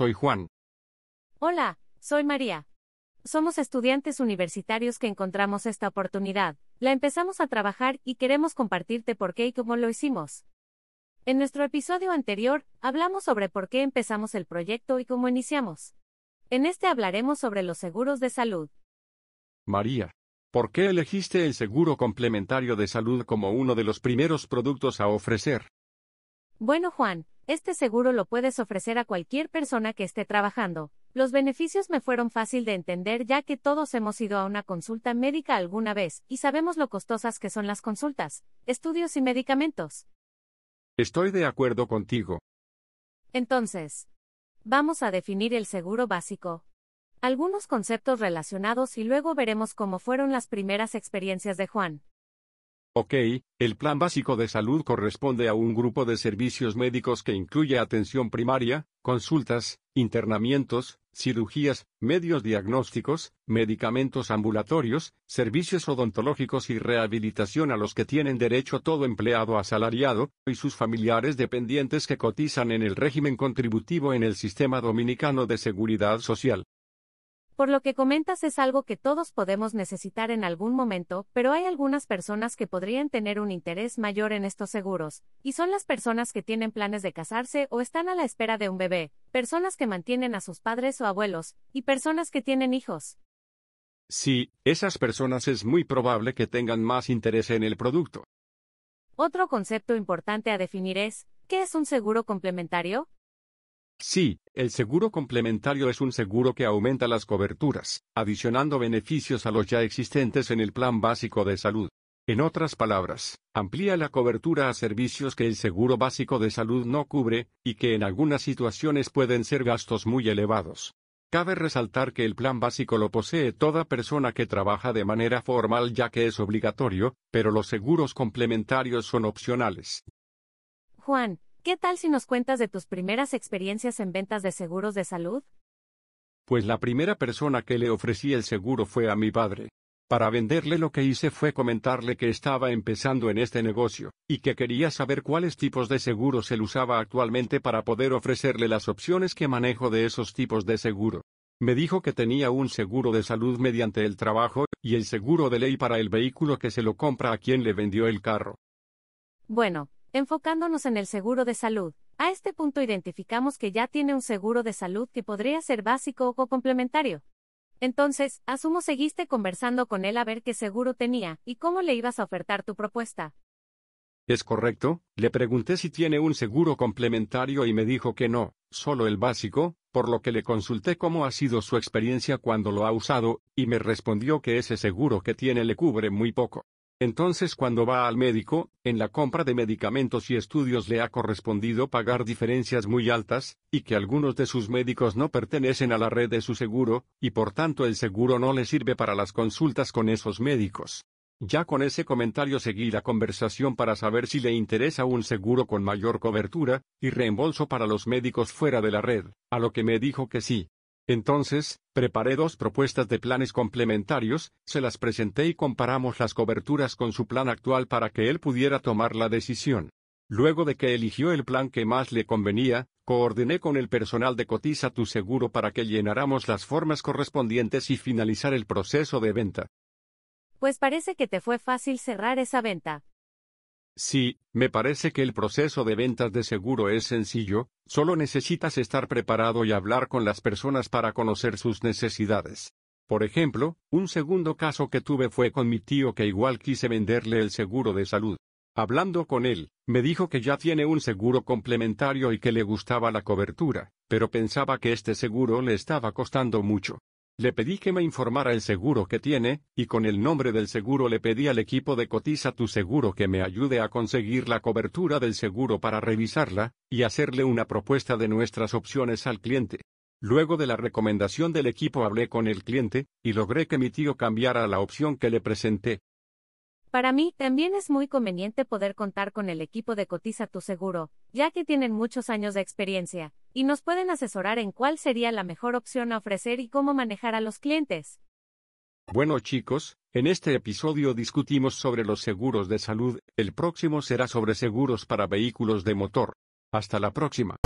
soy Juan. Hola, soy María. Somos estudiantes universitarios que encontramos esta oportunidad, la empezamos a trabajar y queremos compartirte por qué y cómo lo hicimos. En nuestro episodio anterior, hablamos sobre por qué empezamos el proyecto y cómo iniciamos. En este hablaremos sobre los seguros de salud. María, ¿por qué elegiste el seguro complementario de salud como uno de los primeros productos a ofrecer? Bueno, Juan, este seguro lo puedes ofrecer a cualquier persona que esté trabajando. Los beneficios me fueron fácil de entender ya que todos hemos ido a una consulta médica alguna vez y sabemos lo costosas que son las consultas, estudios y medicamentos. Estoy de acuerdo contigo. Entonces, vamos a definir el seguro básico. Algunos conceptos relacionados y luego veremos cómo fueron las primeras experiencias de Juan. Ok, el plan básico de salud corresponde a un grupo de servicios médicos que incluye atención primaria, consultas, internamientos, cirugías, medios diagnósticos, medicamentos ambulatorios, servicios odontológicos y rehabilitación a los que tienen derecho todo empleado asalariado, y sus familiares dependientes que cotizan en el régimen contributivo en el Sistema Dominicano de Seguridad Social. Por lo que comentas es algo que todos podemos necesitar en algún momento, pero hay algunas personas que podrían tener un interés mayor en estos seguros, y son las personas que tienen planes de casarse o están a la espera de un bebé, personas que mantienen a sus padres o abuelos, y personas que tienen hijos. Sí, esas personas es muy probable que tengan más interés en el producto. Otro concepto importante a definir es, ¿qué es un seguro complementario? Sí, el seguro complementario es un seguro que aumenta las coberturas, adicionando beneficios a los ya existentes en el plan básico de salud. En otras palabras, amplía la cobertura a servicios que el seguro básico de salud no cubre, y que en algunas situaciones pueden ser gastos muy elevados. Cabe resaltar que el plan básico lo posee toda persona que trabaja de manera formal ya que es obligatorio, pero los seguros complementarios son opcionales. Juan, ¿Qué tal si nos cuentas de tus primeras experiencias en ventas de seguros de salud? Pues la primera persona que le ofrecí el seguro fue a mi padre. Para venderle lo que hice fue comentarle que estaba empezando en este negocio, y que quería saber cuáles tipos de seguros él usaba actualmente para poder ofrecerle las opciones que manejo de esos tipos de seguro. Me dijo que tenía un seguro de salud mediante el trabajo, y el seguro de ley para el vehículo que se lo compra a quien le vendió el carro. Bueno, Enfocándonos en el seguro de salud, a este punto identificamos que ya tiene un seguro de salud que podría ser básico o complementario. Entonces, asumo seguiste conversando con él a ver qué seguro tenía y cómo le ibas a ofertar tu propuesta. Es correcto, le pregunté si tiene un seguro complementario y me dijo que no, solo el básico, por lo que le consulté cómo ha sido su experiencia cuando lo ha usado, y me respondió que ese seguro que tiene le cubre muy poco. Entonces cuando va al médico, en la compra de medicamentos y estudios le ha correspondido pagar diferencias muy altas, y que algunos de sus médicos no pertenecen a la red de su seguro, y por tanto el seguro no le sirve para las consultas con esos médicos. Ya con ese comentario seguí la conversación para saber si le interesa un seguro con mayor cobertura, y reembolso para los médicos fuera de la red, a lo que me dijo que sí. Entonces, preparé dos propuestas de planes complementarios, se las presenté y comparamos las coberturas con su plan actual para que él pudiera tomar la decisión. Luego de que eligió el plan que más le convenía, coordiné con el personal de Cotiza tu Seguro para que llenáramos las formas correspondientes y finalizar el proceso de venta. Pues parece que te fue fácil cerrar esa venta. Sí, me parece que el proceso de ventas de seguro es sencillo, solo necesitas estar preparado y hablar con las personas para conocer sus necesidades. Por ejemplo, un segundo caso que tuve fue con mi tío que igual quise venderle el seguro de salud. Hablando con él, me dijo que ya tiene un seguro complementario y que le gustaba la cobertura, pero pensaba que este seguro le estaba costando mucho. Le pedí que me informara el seguro que tiene, y con el nombre del seguro le pedí al equipo de Cotiza tu Seguro que me ayude a conseguir la cobertura del seguro para revisarla, y hacerle una propuesta de nuestras opciones al cliente. Luego de la recomendación del equipo hablé con el cliente, y logré que mi tío cambiara la opción que le presenté. Para mí, también es muy conveniente poder contar con el equipo de Cotiza tu Seguro, ya que tienen muchos años de experiencia, y nos pueden asesorar en cuál sería la mejor opción a ofrecer y cómo manejar a los clientes. Bueno chicos, en este episodio discutimos sobre los seguros de salud, el próximo será sobre seguros para vehículos de motor. Hasta la próxima.